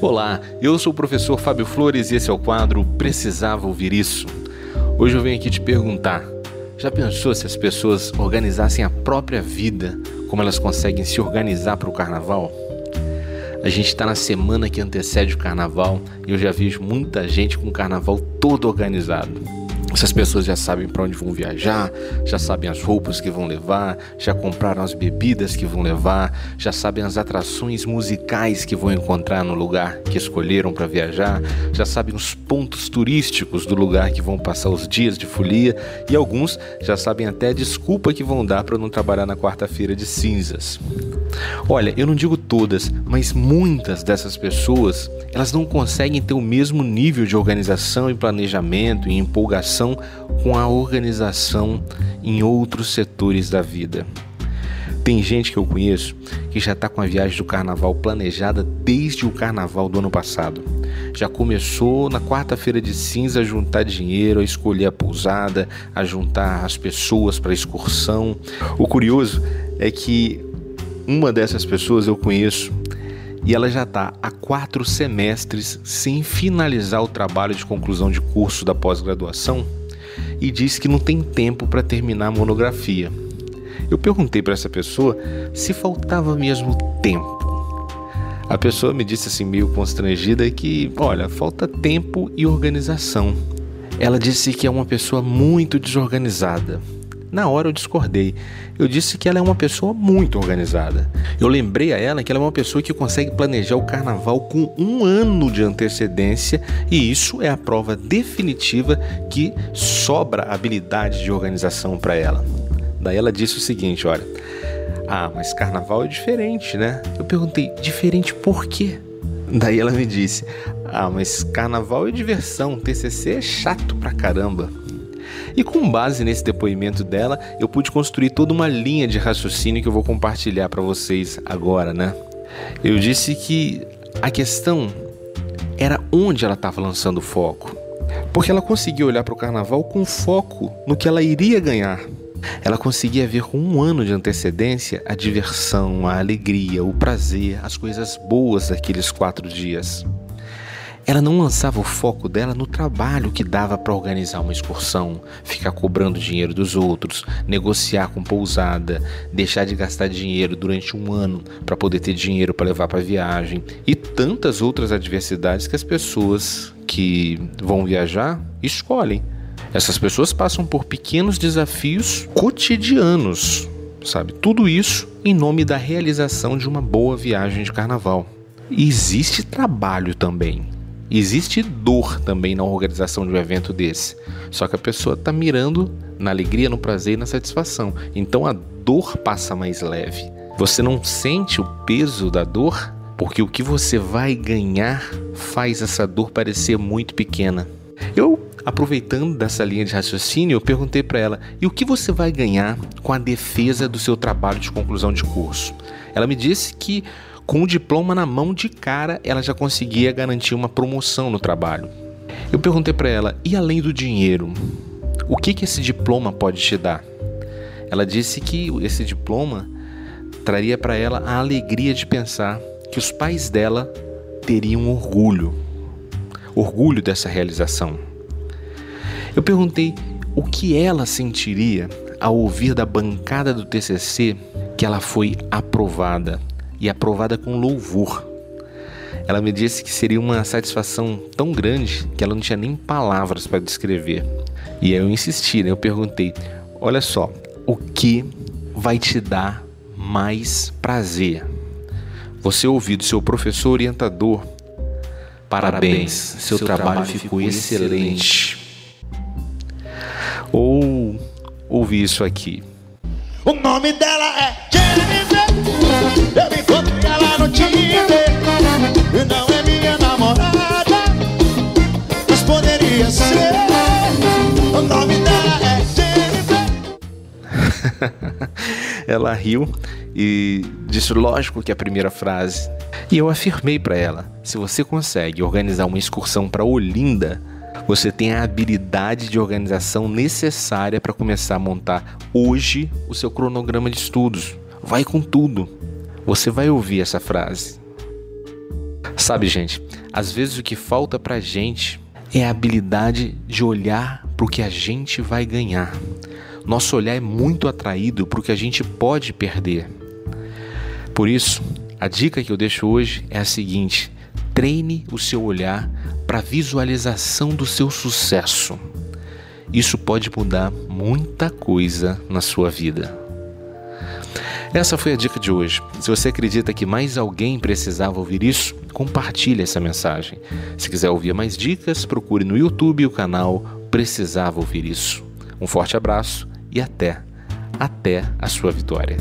Olá, eu sou o professor Fábio Flores e esse é o quadro Precisava Ouvir Isso. Hoje eu venho aqui te perguntar: já pensou se as pessoas organizassem a própria vida como elas conseguem se organizar para o carnaval? A gente está na semana que antecede o carnaval e eu já vejo muita gente com o carnaval todo organizado. Essas pessoas já sabem para onde vão viajar, já sabem as roupas que vão levar, já compraram as bebidas que vão levar, já sabem as atrações musicais que vão encontrar no lugar que escolheram para viajar, já sabem os pontos turísticos do lugar que vão passar os dias de folia e alguns já sabem até a desculpa que vão dar para não trabalhar na quarta-feira de cinzas. Olha, eu não digo todas, mas muitas dessas pessoas, elas não conseguem ter o mesmo nível de organização e planejamento e empolgação com a organização em outros setores da vida. Tem gente que eu conheço que já está com a viagem do carnaval planejada desde o carnaval do ano passado. Já começou na quarta-feira de cinza a juntar dinheiro, a escolher a pousada, a juntar as pessoas para a excursão. O curioso é que uma dessas pessoas eu conheço e ela já está há quatro semestres sem finalizar o trabalho de conclusão de curso da pós-graduação e diz que não tem tempo para terminar a monografia. Eu perguntei para essa pessoa se faltava mesmo tempo. A pessoa me disse assim, meio constrangida, que olha, falta tempo e organização. Ela disse que é uma pessoa muito desorganizada na hora eu discordei. Eu disse que ela é uma pessoa muito organizada. Eu lembrei a ela que ela é uma pessoa que consegue planejar o carnaval com um ano de antecedência e isso é a prova definitiva que sobra habilidade de organização para ela. Daí ela disse o seguinte: olha, ah, mas carnaval é diferente, né? Eu perguntei, diferente por quê? Daí ela me disse: Ah, mas carnaval é diversão, TCC é chato pra caramba. E com base nesse depoimento dela, eu pude construir toda uma linha de raciocínio que eu vou compartilhar para vocês agora, né? Eu disse que a questão era onde ela estava lançando o foco. Porque ela conseguia olhar para o carnaval com foco no que ela iria ganhar. Ela conseguia ver com um ano de antecedência a diversão, a alegria, o prazer, as coisas boas daqueles quatro dias. Ela não lançava o foco dela no trabalho que dava para organizar uma excursão, ficar cobrando dinheiro dos outros, negociar com pousada, deixar de gastar dinheiro durante um ano para poder ter dinheiro para levar para viagem e tantas outras adversidades que as pessoas que vão viajar escolhem. Essas pessoas passam por pequenos desafios cotidianos, sabe? Tudo isso em nome da realização de uma boa viagem de carnaval. E existe trabalho também. Existe dor também na organização de um evento desse. Só que a pessoa está mirando na alegria, no prazer e na satisfação. Então a dor passa mais leve. Você não sente o peso da dor porque o que você vai ganhar faz essa dor parecer muito pequena. Eu, aproveitando dessa linha de raciocínio, eu perguntei para ela: "E o que você vai ganhar com a defesa do seu trabalho de conclusão de curso?" Ela me disse que com o diploma na mão de cara, ela já conseguia garantir uma promoção no trabalho. Eu perguntei para ela: "E além do dinheiro, o que que esse diploma pode te dar?" Ela disse que esse diploma traria para ela a alegria de pensar que os pais dela teriam orgulho, orgulho dessa realização. Eu perguntei o que ela sentiria ao ouvir da bancada do TCC que ela foi aprovada e aprovada com louvor. Ela me disse que seria uma satisfação tão grande que ela não tinha nem palavras para descrever. E aí eu insisti, né? eu perguntei: olha só, o que vai te dar mais prazer? Você ouvir do seu professor orientador. Parabéns, seu, seu trabalho, trabalho ficou excelente. excelente. Ou ouvir isso aqui. O nome dela é Jennifer. ela riu e disse lógico que é a primeira frase. E eu afirmei para ela: se você consegue organizar uma excursão para Olinda, você tem a habilidade de organização necessária para começar a montar hoje o seu cronograma de estudos. Vai com tudo. Você vai ouvir essa frase. Sabe, gente, às vezes o que falta pra gente é a habilidade de olhar para o que a gente vai ganhar. Nosso olhar é muito atraído para o que a gente pode perder. Por isso, a dica que eu deixo hoje é a seguinte: treine o seu olhar para a visualização do seu sucesso. Isso pode mudar muita coisa na sua vida. Essa foi a dica de hoje. Se você acredita que mais alguém precisava ouvir isso, compartilhe essa mensagem. Se quiser ouvir mais dicas, procure no YouTube o canal Precisava Ouvir Isso. Um forte abraço e até, até a sua vitória.